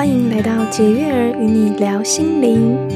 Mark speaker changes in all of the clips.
Speaker 1: 欢迎来到解月儿与你聊心灵。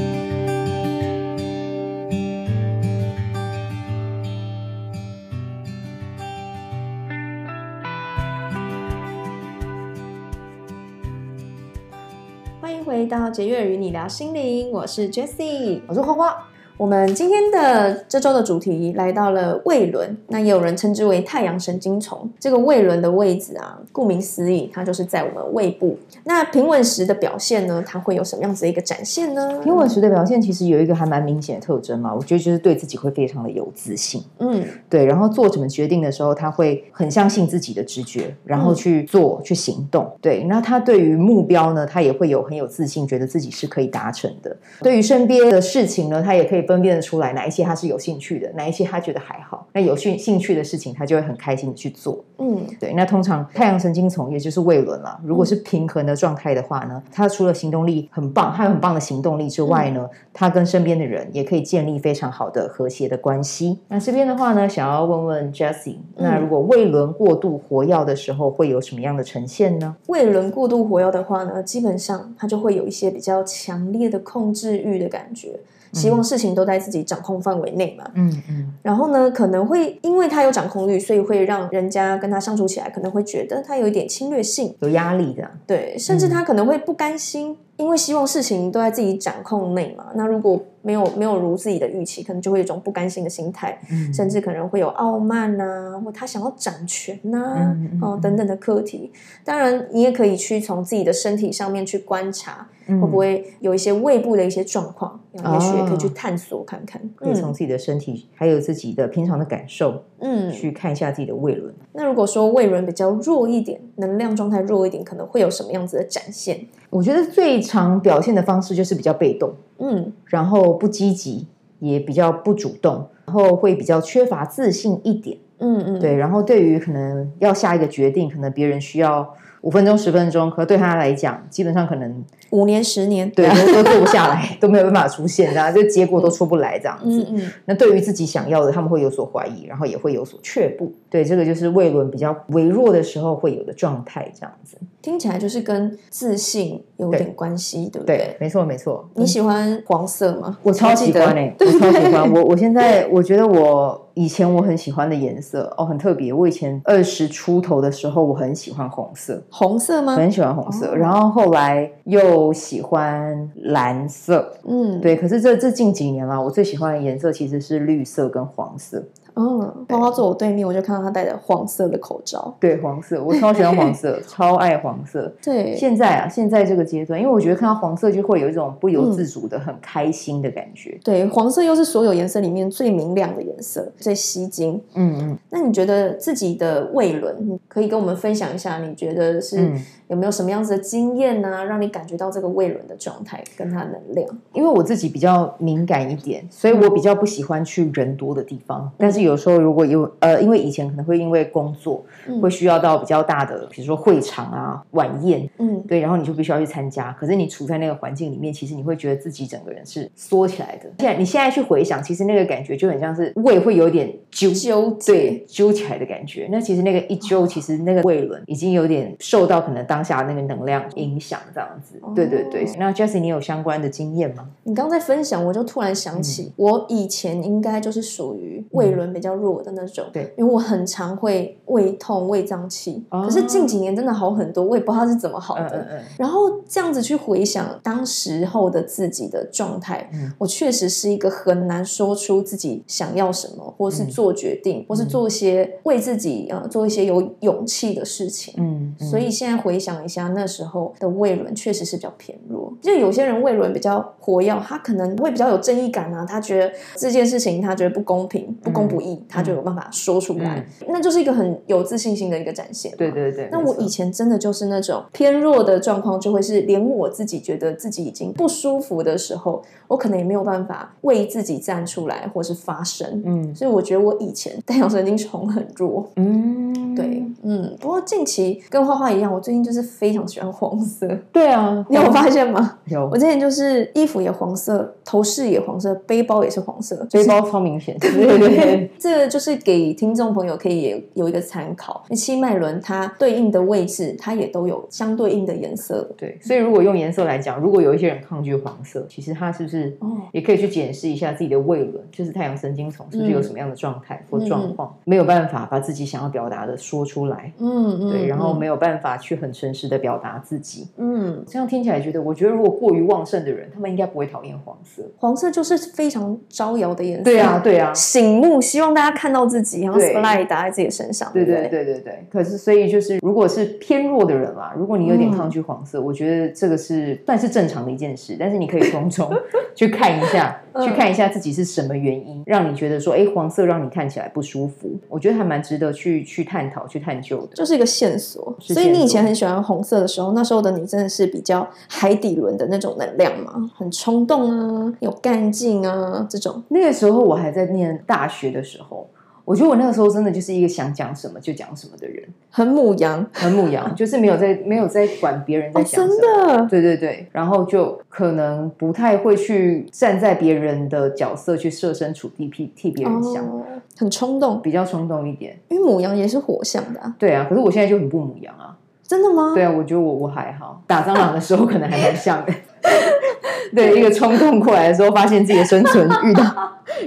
Speaker 1: 欢迎回到解月儿与你聊心灵，我是 Jessie，
Speaker 2: 我是花花。
Speaker 1: 我们今天的这周的主题来到了胃轮，那也有人称之为太阳神经丛。这个胃轮的位置啊，顾名思义，它就是在我们胃部。那平稳时的表现呢，它会有什么样子的一个展现呢？
Speaker 2: 平稳时的表现其实有一个还蛮明显的特征嘛，我觉得就是对自己会非常的有自信。嗯，对，然后做什么决定的时候，他会很相信自己的直觉，然后去做、嗯、去行动。对，那他对于目标呢，他也会有很有自信，觉得自己是可以达成的。对于身边的事情呢，他也可以分辨得出来哪一些他是有兴趣的，哪一些他觉得还好。那有兴兴趣的事情，他就会很开心的去做。嗯，对。那通常太阳神经丛也就是胃轮啦，如果是平衡的状态的话呢，他除了行动力很棒，他有很棒的行动力之外呢，他跟身边的人也可以建立非常好的和谐的关系。那这边的话呢，想要问问 Jessie，那如果胃轮过度活跃的时候，会有什么样的呈现呢？
Speaker 1: 胃轮过度活跃的话呢，基本上他就会有一些比较强烈的控制欲的感觉。希望事情都在自己掌控范围内嘛。嗯嗯。然后呢，可能会因为他有掌控欲，所以会让人家跟他相处起来，可能会觉得他有一点侵略性，
Speaker 2: 有压力的。
Speaker 1: 对，甚至他可能会不甘心。嗯因为希望事情都在自己掌控内嘛，那如果没有没有如自己的预期，可能就会有一种不甘心的心态，嗯、甚至可能会有傲慢啊，或他想要掌权呐、啊，嗯嗯、哦等等的课题。当然，你也可以去从自己的身体上面去观察，嗯、会不会有一些胃部的一些状况，也许也可以去探索看看。
Speaker 2: 可以从自己的身体，还有自己的平常的感受，嗯，去看一下自己的胃轮。
Speaker 1: 那如果说胃轮比较弱一点，能量状态弱一点，可能会有什么样子的展现？
Speaker 2: 我觉得最常表现的方式就是比较被动，嗯，然后不积极，也比较不主动，然后会比较缺乏自信一点，嗯嗯，对，然后对于可能要下一个决定，可能别人需要五分钟、十分钟，可对他来讲，基本上可能。
Speaker 1: 五年、十年，
Speaker 2: 对，都都做不下来，都没有办法出现，然后这结果都出不来，这样子。嗯嗯。那对于自己想要的，他们会有所怀疑，然后也会有所却步。对，这个就是胃轮比较微弱的时候会有的状态，这样子。
Speaker 1: 听起来就是跟自信有点关系，对不对？
Speaker 2: 对，没错，没错。
Speaker 1: 你喜欢黄色吗？
Speaker 2: 我超喜欢哎，我超喜欢。我我现在我觉得我以前我很喜欢的颜色哦，很特别。我以前二十出头的时候，我很喜欢红色。
Speaker 1: 红色吗？
Speaker 2: 很喜欢红色，然后后来又。喜欢蓝色，嗯，对。可是这这近几年啦，我最喜欢的颜色其实是绿色跟黄色。
Speaker 1: 哦，花花坐我对面，我就看到他戴着黄色的口罩。
Speaker 2: 对，黄色，我超喜欢黄色，超爱黄色。
Speaker 1: 对，
Speaker 2: 现在啊，现在这个阶段，因为我觉得看到黄色就会有一种不由自主的很开心的感觉。
Speaker 1: 对，黄色又是所有颜色里面最明亮的颜色，最吸睛。嗯嗯。那你觉得自己的胃轮，可以跟我们分享一下？你觉得是有没有什么样子的经验呢？让你感觉到这个胃轮的状态跟它的能量？
Speaker 2: 因为我自己比较敏感一点，所以我比较不喜欢去人多的地方，但是。有时候如果有呃，因为以前可能会因为工作，嗯、会需要到比较大的，比如说会场啊、晚宴，嗯，对，然后你就必须要去参加。可是你处在那个环境里面，其实你会觉得自己整个人是缩起来的。现在你现在去回想，其实那个感觉就很像是胃会有点揪
Speaker 1: 揪，
Speaker 2: 对，揪起来的感觉。那其实那个一揪，其实那个胃轮已经有点受到可能当下那个能量影响，这样子。哦、对对对。那 Jessie，你有相关的经验吗？
Speaker 1: 你刚在分享，我就突然想起，嗯、我以前应该就是属于胃轮。比较弱的那种，对，因为我很常会胃痛、胃胀气，哦、可是近几年真的好很多，我也不知道是怎么好的。嗯嗯、然后这样子去回想当时候的自己的状态，嗯、我确实是一个很难说出自己想要什么，或是做决定，嗯、或是做一些为自己呃做一些有勇气的事情。嗯，嗯，所以现在回想一下那时候的胃轮，确实是比较偏弱。就有些人胃轮比较活跃，他可能会比较有正义感啊，他觉得这件事情他觉得不公平、不公不义。嗯他就有办法说出来，嗯、那就是一个很有自信心的一个展现。
Speaker 2: 对对对。
Speaker 1: 那我以前真的就是那种偏弱的状况，就会是连我自己觉得自己已经不舒服的时候，我可能也没有办法为自己站出来或是发声。嗯，所以我觉得我以前太阳神经虫很弱。嗯，对，嗯。不过近期跟花花一样，我最近就是是非常喜欢黄色。
Speaker 2: 对啊，
Speaker 1: 你有发现吗？
Speaker 2: 有。
Speaker 1: 我之前就是衣服也黄色，头饰也黄色，背包也是黄色，
Speaker 2: 背包超明显。对对对，
Speaker 1: 这个就是给听众朋友可以也有一个参考。七脉轮它对应的位置，它也都有相对应的颜色。
Speaker 2: 对，所以如果用颜色来讲，如果有一些人抗拒黄色，其实他是不是也可以去检视一下自己的胃轮，就是太阳神经丛是不是有什么样的状态或状况，没有办法把自己想要表达的说出来。嗯嗯，对，然后没有办法去很诚实的表达自己。嗯，这样听起来觉得，我觉得如果过于旺盛的人，他们应该不会讨厌黄色。
Speaker 1: 黄色就是非常招摇的颜色。
Speaker 2: 对啊，对啊，
Speaker 1: 醒目，希望大家看到自己，然后 spotlight 打在自己的身上。
Speaker 2: 对对对对对。可是，所以就是，如果是偏弱的人啊，如果你有点抗拒黄色，我觉得这个是算是正常的一件事。但是你可以从中 去看一下，去看一下自己是什么原因让你觉得说，哎，黄色让你看起来不舒服。我觉得还蛮值得去去探讨、去探究的，
Speaker 1: 就是一个线索。所以你以前很喜欢红色的时候，那时候的你真的是比较海底轮的那种能量嘛，很冲动啊，有干劲啊，这种。
Speaker 2: 那个时候我还在念大学的时候。我觉得我那个时候真的就是一个想讲什么就讲什么的人，
Speaker 1: 很母羊，
Speaker 2: 很母羊，就是没有在没有在管别人在想什么，哦，真的，对对对，然后就可能不太会去站在别人的角色去设身处地替替别人想，哦，
Speaker 1: 很冲动，
Speaker 2: 比较冲动一点，
Speaker 1: 因为母羊也是火象的啊，
Speaker 2: 对啊，可是我现在就很不母羊啊，
Speaker 1: 真的吗？
Speaker 2: 对啊，我觉得我我还好，打蟑螂的时候可能还蛮像的。对，一个冲动过来的时候，发现自己的生存遇到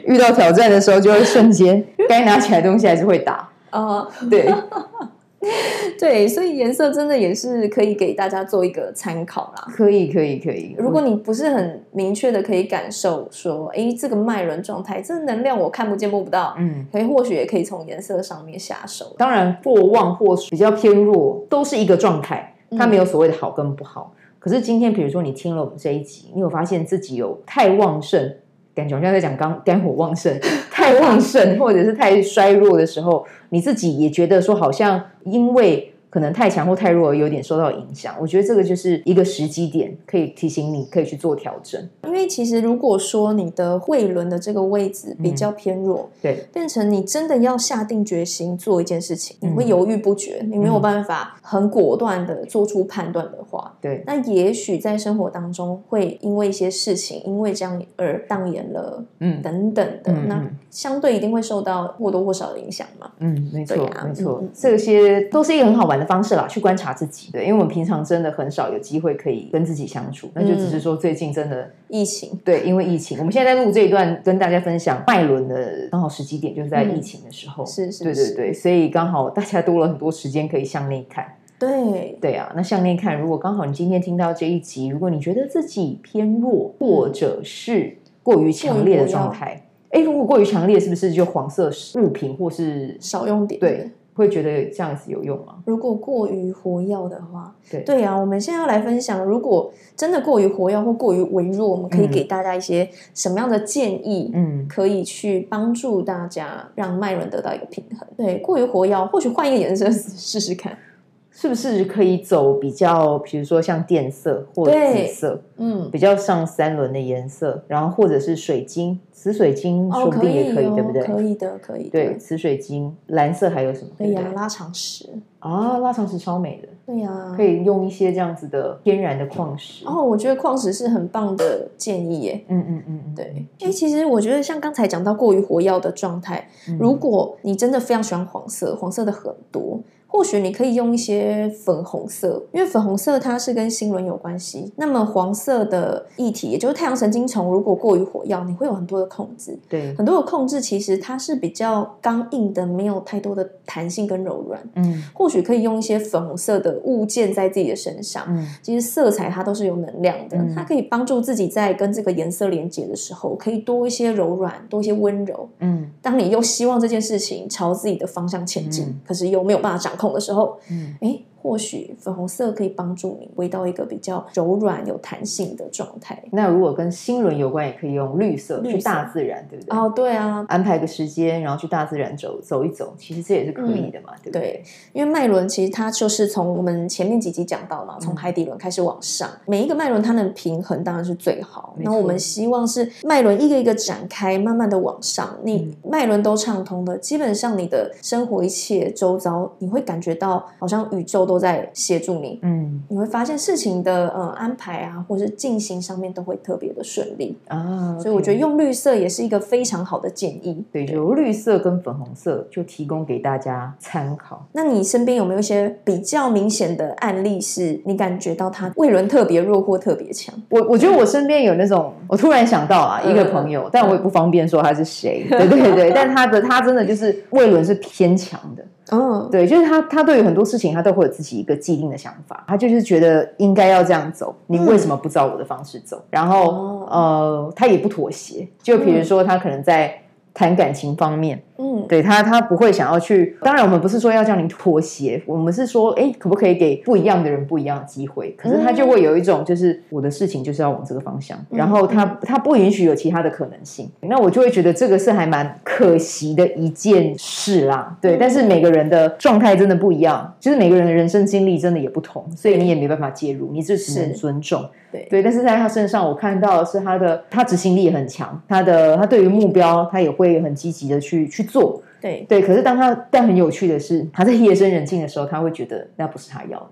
Speaker 2: 遇到挑战的时候，就会瞬间该拿起来的东西还是会打啊。Uh, 对，
Speaker 1: 对，所以颜色真的也是可以给大家做一个参考啦。
Speaker 2: 可以，可以，可以。
Speaker 1: 如果你不是很明确的可以感受说，哎，这个脉轮状态，这个能量我看不见摸不到，嗯，可以或许也可以从颜色上面下手。
Speaker 2: 当然，或旺或比较偏弱，都是一个状态，它没有所谓的好跟不好。嗯可是今天，比如说你听了我们这一集，你有发现自己有太旺盛，感觉好像在讲肝肝火旺盛，太旺盛，或者是太衰弱的时候，你自己也觉得说好像因为。可能太强或太弱，有点受到影响。我觉得这个就是一个时机点，可以提醒你，可以去做调整。
Speaker 1: 因为其实如果说你的胃轮的这个位置比较偏弱，
Speaker 2: 嗯、对，
Speaker 1: 变成你真的要下定决心做一件事情，你会犹豫不决，嗯、你没有办法很果断的做出判断的话，
Speaker 2: 对，
Speaker 1: 那也许在生活当中会因为一些事情，因为这样而荡延了，嗯，等等的，嗯、那相对一定会受到或多或少的影响嘛。
Speaker 2: 嗯，没错，啊、没错，嗯、这些都是一个很好玩的方式啦，去观察自己。对，因为我们平常真的很少有机会可以跟自己相处，那就只是说最近真的
Speaker 1: 疫情。
Speaker 2: 对，因为疫情，我们现在在录这一段，跟大家分享脉轮的刚好时机点，就是在疫情的时候。
Speaker 1: 是是，
Speaker 2: 对对对，所以刚好大家多了很多时间可以向内看。
Speaker 1: 对
Speaker 2: 对啊，那向内看，如果刚好你今天听到这一集，如果你觉得自己偏弱，或者是过于强烈的状态，哎，如果过于强烈，是不是就黄色物品或是
Speaker 1: 少用点？
Speaker 2: 对。会觉得这样子有用吗？
Speaker 1: 如果过于活跃的话，
Speaker 2: 对
Speaker 1: 对啊，我们现在要来分享，如果真的过于活跃或过于微弱，我们可以给大家一些什么样的建议？嗯，可以去帮助大家让脉轮得到一个平衡。对，过于活跃，或许换一个颜色试试看。
Speaker 2: 是不是可以走比较，比如说像电色或紫色，嗯，比较上三轮的颜色，然后或者是水晶、紫水晶，说不定也可以，对不对？
Speaker 1: 可以的，可以。
Speaker 2: 对，紫水晶、蓝色还有什么？
Speaker 1: 对呀啊，拉长石
Speaker 2: 啊，拉长石超美的。
Speaker 1: 对呀，
Speaker 2: 可以用一些这样子的天然的矿石。
Speaker 1: 哦，我觉得矿石是很棒的建议耶。嗯嗯嗯嗯，对。哎，其实我觉得像刚才讲到过于活跃的状态，如果你真的非常喜欢黄色，黄色的很多。或许你可以用一些粉红色，因为粉红色它是跟心轮有关系。那么黄色的液体，也就是太阳神经丛，如果过于火药，你会有很多的控制。
Speaker 2: 对，
Speaker 1: 很多的控制其实它是比较刚硬的，没有太多的弹性跟柔软。嗯，或许可以用一些粉红色的物件在自己的身上。嗯，其实色彩它都是有能量的，嗯、它可以帮助自己在跟这个颜色连接的时候，可以多一些柔软，多一些温柔。嗯，当你又希望这件事情朝自己的方向前进，嗯、可是又没有办法掌控的时候，嗯，哎。或许粉红色可以帮助你回到一个比较柔软、有弹性的状态。
Speaker 2: 那如果跟心轮有关，也可以用绿色，去大自然，对不对？
Speaker 1: 哦，对啊，
Speaker 2: 安排个时间，然后去大自然走走一走，其实这也是可以的嘛，嗯、对不对？对，
Speaker 1: 因为脉轮其实它就是从我们前面几集讲到嘛，从海底轮开始往上，嗯、每一个脉轮它能平衡当然是最好。那我们希望是脉轮一个一个展开，慢慢的往上，你脉轮都畅通的，基本上你的生活一切周遭，你会感觉到好像宇宙。都在协助你，嗯，你会发现事情的呃安排啊，或是进行上面都会特别的顺利啊。所以我觉得用绿色也是一个非常好的建议。
Speaker 2: 对，有绿色跟粉红色就提供给大家参考。
Speaker 1: 那你身边有没有一些比较明显的案例，是你感觉到他胃轮特别弱或特别强？
Speaker 2: 我我觉得我身边有那种，我突然想到啊，一个朋友，但我也不方便说他是谁。对对对，但他的他真的就是胃轮是偏强的。嗯，对，就是他，他对于很多事情，他都会有自己一个既定的想法，他就是觉得应该要这样走，你为什么不照我的方式走？然后，呃，他也不妥协，就比如说他可能在。谈感情方面，嗯，对他，他不会想要去。当然，我们不是说要叫你妥协，我们是说，哎，可不可以给不一样的人不一样的机会？可是他就会有一种，就是我的事情就是要往这个方向，然后他他不允许有其他的可能性。那我就会觉得这个是还蛮可惜的一件事啦。对，但是每个人的状态真的不一样，就是每个人的人生经历真的也不同，所以你也没办法介入，你就只能尊重。对对，但是在他身上，我看到的是他的他执行力也很强，他的他对于目标，他也会很积极的去去做。对对，可是当他但很有趣的是，他在夜深人静的时候，他会觉得那不是他要的。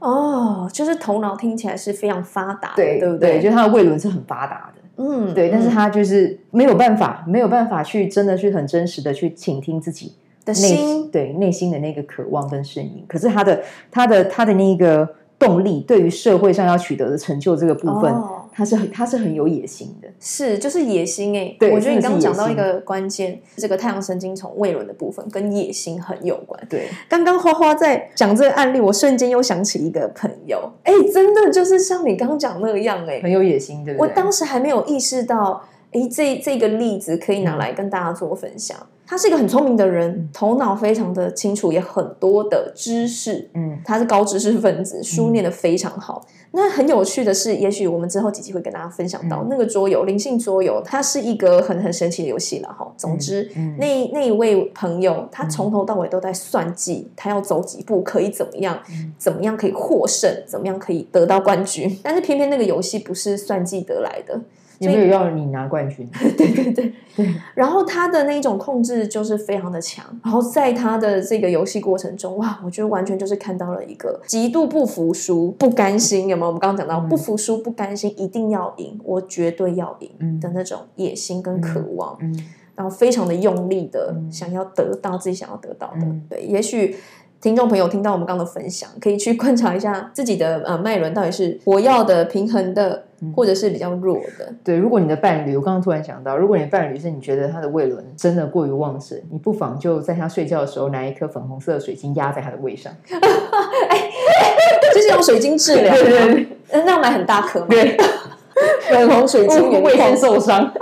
Speaker 1: 哦，就是头脑听起来是非常发达，
Speaker 2: 对对不对？就他的胃轮是很发达的，嗯，对，但是他就是没有办法，没有办法去真的去很真实的去倾听自己
Speaker 1: 的心，
Speaker 2: 对内心的那个渴望跟声音。可是他的他的他的那个。动力对于社会上要取得的成就这个部分，他是很他是很有野心的，
Speaker 1: 是就是野心哎。对，我觉得你刚刚讲到一个关键，这个太阳神经丛胃轮的部分跟野心很有关。对，刚刚花花在讲这个案例，我瞬间又想起一个朋友，哎，真的就是像你刚刚讲那样，哎，
Speaker 2: 很有野心，对不
Speaker 1: 对？我当时还没有意识到，哎，这这个例子可以拿来跟大家做分享。他是一个很聪明的人，头脑非常的清楚，也很多的知识。嗯，他是高知识分子，书念得非常好。嗯、那很有趣的是，也许我们之后几集会跟大家分享到、嗯、那个桌游，灵性桌游，它是一个很很神奇的游戏了哈。总之，嗯嗯、那那一位朋友，他从头到尾都在算计，他要走几步可以怎么样，嗯、怎么样可以获胜，怎么样可以得到冠军。但是偏偏那个游戏不是算计得来的。
Speaker 2: 有没有要你拿冠军？
Speaker 1: 对对对 对。然后他的那种控制就是非常的强。然后在他的这个游戏过程中，哇，我觉得完全就是看到了一个极度不服输、不甘心，有没有？我们刚刚讲到不服输、不甘心，一定要赢，我绝对要赢的那种野心跟渴望。然后非常的用力的想要得到自己想要得到的。对，也许。听众朋友听到我们刚刚的分享，可以去观察一下自己的呃脉轮到底是活要的、平衡的，或者是比较弱的。
Speaker 2: 对，如果你的伴侣，我刚刚突然想到，如果你的伴侣是你觉得他的胃轮真的过于旺盛，你不妨就在他睡觉的时候拿一颗粉红色的水晶压在他的胃上，
Speaker 1: 哎，就是用水晶治疗，对对对，那要买很大颗吗？
Speaker 2: 对，粉红水晶 胃先受伤。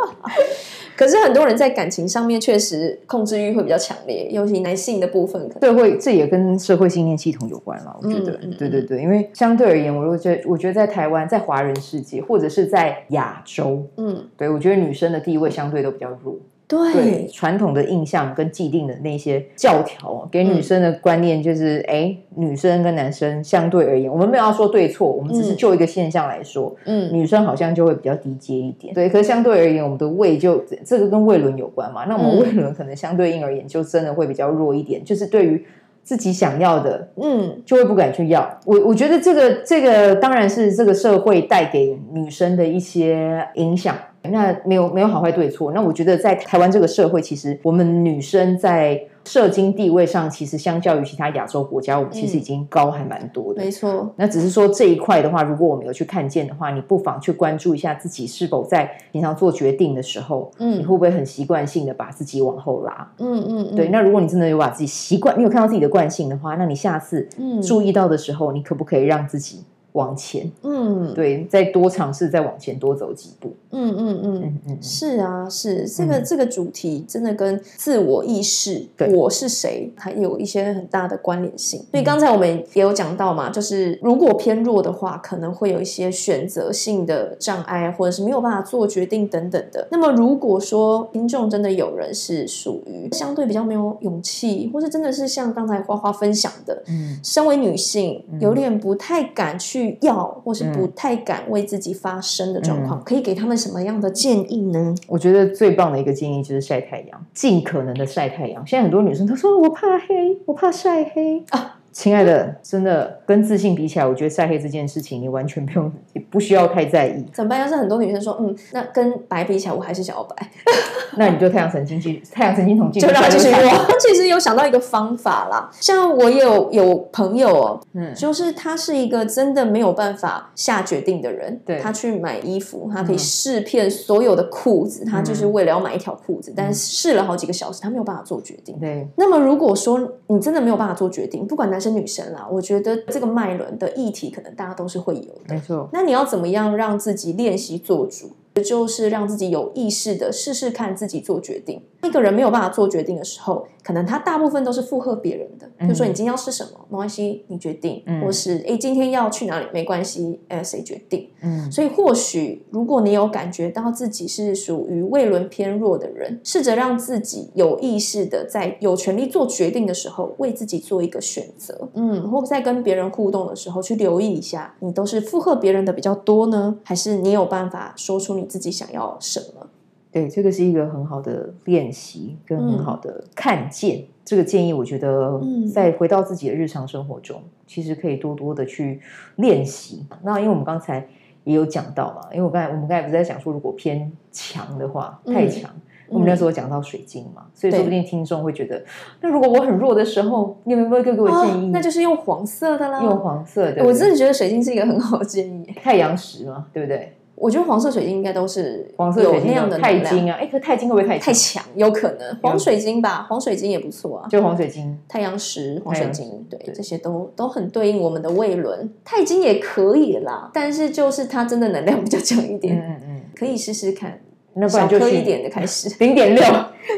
Speaker 1: 可是很多人在感情上面确实控制欲会比较强烈，尤其男性的部分可能。
Speaker 2: 对，会这也跟社会信念系统有关了。我觉得，嗯、对对对，因为相对而言，我觉得，我觉得在台湾，在华人世界，或者是在亚洲，嗯，对我觉得女生的地位相对都比较弱。对，传统的印象跟既定的那些教条，给女生的观念就是，哎，女生跟男生相对而言，我们没有要说对错，我们只是就一个现象来说，嗯，女生好像就会比较低阶一点。对，可是相对而言，我们的胃就这个跟胃轮有关嘛，那我们胃轮可能相对应而言就真的会比较弱一点，就是对于自己想要的，嗯，就会不敢去要。我我觉得这个这个当然是这个社会带给女生的一些影响。那没有没有好坏对错。那我觉得在台湾这个社会，其实我们女生在社经地位上，其实相较于其他亚洲国家，我们其实已经高还蛮多的。
Speaker 1: 没错。
Speaker 2: 那只是说这一块的话，如果我们有去看见的话，你不妨去关注一下自己是否在平常做决定的时候，嗯，你会不会很习惯性的把自己往后拉？嗯嗯。嗯对。那如果你真的有把自己习惯，你有看到自己的惯性的话，那你下次注意到的时候，你可不可以让自己？往前，嗯，对，再多尝试，再往前多走几步，
Speaker 1: 嗯嗯嗯嗯，是啊，是。这个这个主题真的跟自我意识，我是谁，还有一些很大的关联性。所以刚才我们也有讲到嘛，就是如果偏弱的话，可能会有一些选择性的障碍，或者是没有办法做决定等等的。那么如果说听众真的有人是属于相对比较没有勇气，或是真的是像刚才花花分享的，嗯，身为女性有点不太敢去。需要或是不太敢为自己发声的状况，嗯、可以给他们什么样的建议呢？
Speaker 2: 我觉得最棒的一个建议就是晒太阳，尽可能的晒太阳。现在很多女生都说我怕黑，我怕晒黑啊。亲爱的，真的跟自信比起来，我觉得晒黑这件事情，你完全不用，不需要太在意。
Speaker 1: 怎么办？要是很多女生说，嗯，那跟白比起来，我还是想要白。
Speaker 2: 那你就太阳神经去，太阳神经统计，
Speaker 1: 就让他继续我其实有想到一个方法啦，像我有有朋友哦，嗯，就是他是一个真的没有办法下决定的人。对，他去买衣服，他可以试遍所有的裤子，嗯、他就是为了要买一条裤子，嗯、但是试了好几个小时，他没有办法做决定。对，那么如果说你真的没有办法做决定，不管男生女生啦，我觉得这个脉轮的议题，可能大家都是会有的。
Speaker 2: 没错，
Speaker 1: 那你要怎么样让自己练习做主？就是让自己有意识的试试看自己做决定。一个人没有办法做决定的时候，可能他大部分都是附和别人的。比如说，你今天要吃什么？没关系，你决定。嗯、或是诶，今天要去哪里？没关系，呃，谁决定？嗯。所以，或许如果你有感觉到自己是属于胃轮偏弱的人，试着让自己有意识的在有权利做决定的时候，为自己做一个选择。嗯。或在跟别人互动的时候，去留意一下，你都是附和别人的比较多呢，还是你有办法说出你自己想要什么？
Speaker 2: 对，这个是一个很好的练习，跟很好的看见。嗯、这个建议，我觉得在回到自己的日常生活中，嗯、其实可以多多的去练习。那因为我们刚才也有讲到嘛，因为我刚才我们刚才不是在讲说，如果偏强的话，太强，嗯、我们那时候讲到水晶嘛，所以说不定听众会觉得，那如果我很弱的时候，你有没有给给我建议、哦？
Speaker 1: 那就是用黄色的啦，
Speaker 2: 用黄色的。
Speaker 1: 我真的觉得水晶是一个很好的建议，
Speaker 2: 太阳石嘛，对不对？
Speaker 1: 我觉得黄色水晶应该都是
Speaker 2: 黄色水晶
Speaker 1: 那样的
Speaker 2: 钛金啊，哎，可钛金会不会太
Speaker 1: 太强？有可能黄水晶吧，黄水晶也不错啊。
Speaker 2: 就黄水晶、
Speaker 1: 太阳石、黄水晶，对，这些都都很对应我们的胃轮。钛金也可以啦，但是就是它真的能量比较强一点，嗯嗯，可以试试看。那不然就小颗一点的开始，
Speaker 2: 零点六，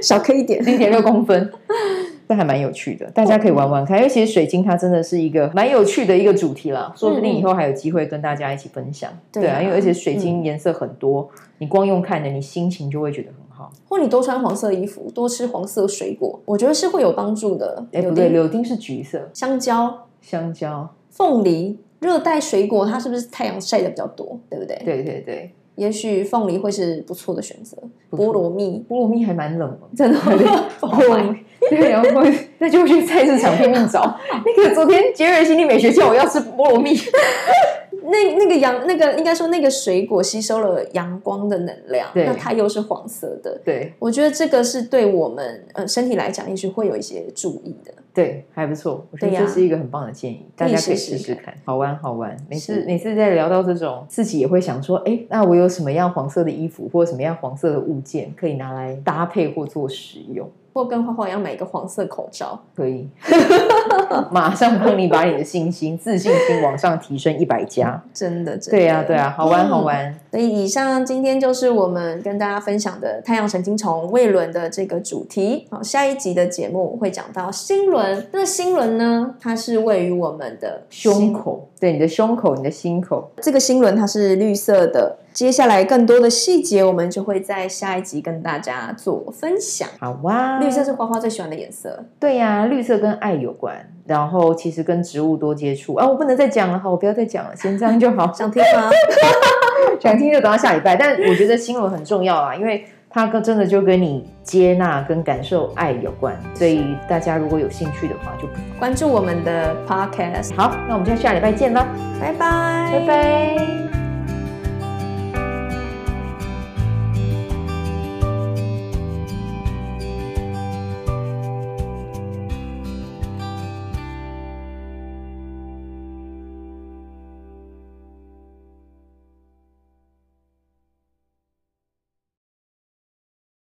Speaker 1: 小颗一点，
Speaker 2: 零点六公分。这还蛮有趣的，大家可以玩玩看。因为其实水晶它真的是一个蛮有趣的一个主题啦，说不定以后还有机会跟大家一起分享。对啊，因为而且水晶颜色很多，你光用看的，你心情就会觉得很好。
Speaker 1: 或你多穿黄色衣服，多吃黄色水果，我觉得是会有帮助的。
Speaker 2: 哎，不对，柳丁是橘色，
Speaker 1: 香蕉、
Speaker 2: 香蕉、
Speaker 1: 凤梨，热带水果它是不是太阳晒的比较多？对不对？
Speaker 2: 对对对。
Speaker 1: 也许凤梨会是不错的选择，菠萝蜜，
Speaker 2: 菠萝蜜还蛮冷的，
Speaker 1: 真的。
Speaker 2: 菠萝蜜，对，然后那就去菜市场拼命找。那个昨天杰瑞心理美学叫我要吃菠萝蜜。
Speaker 1: 那那个阳那个应该说那个水果吸收了阳光的能量，对那它又是黄色的，
Speaker 2: 对，
Speaker 1: 我觉得这个是对我们呃身体来讲，也许会有一些注意的，
Speaker 2: 对，还不错，我觉得这是一个很棒的建议，大家可以试试看，好玩好玩。每次每次在聊到这种，自己也会想说，哎，那我有什么样黄色的衣服，或者什么样黄色的物件可以拿来搭配或做使用。
Speaker 1: 或跟花花一样买一个黄色口罩，
Speaker 2: 可以，马上帮你把你的信心、自信心往上提升一百加，
Speaker 1: 真的，真的，
Speaker 2: 对啊，对啊，好玩，好玩。嗯、
Speaker 1: 所以以上今天就是我们跟大家分享的太阳神经丛胃轮的这个主题。好，下一集的节目会讲到心轮。那心轮呢，它是位于我们的
Speaker 2: 胸口，对，你的胸口，你的心口。
Speaker 1: 这个心轮它是绿色的。接下来更多的细节，我们就会在下一集跟大家做分享。
Speaker 2: 好哇，
Speaker 1: 绿色是花花最喜欢的颜色。
Speaker 2: 对呀、啊，绿色跟爱有关，然后其实跟植物多接触啊。我不能再讲了，好，我不要再讲了，先这样就好。
Speaker 1: 想听吗？
Speaker 2: 想听就等到下礼拜。但我觉得新闻很重要啊，因为它跟真的就跟你接纳跟感受爱有关。所以大家如果有兴趣的话，就
Speaker 1: 关注我们的 podcast。
Speaker 2: 好，那我们就下礼拜见了，
Speaker 1: 拜拜，
Speaker 2: 拜拜。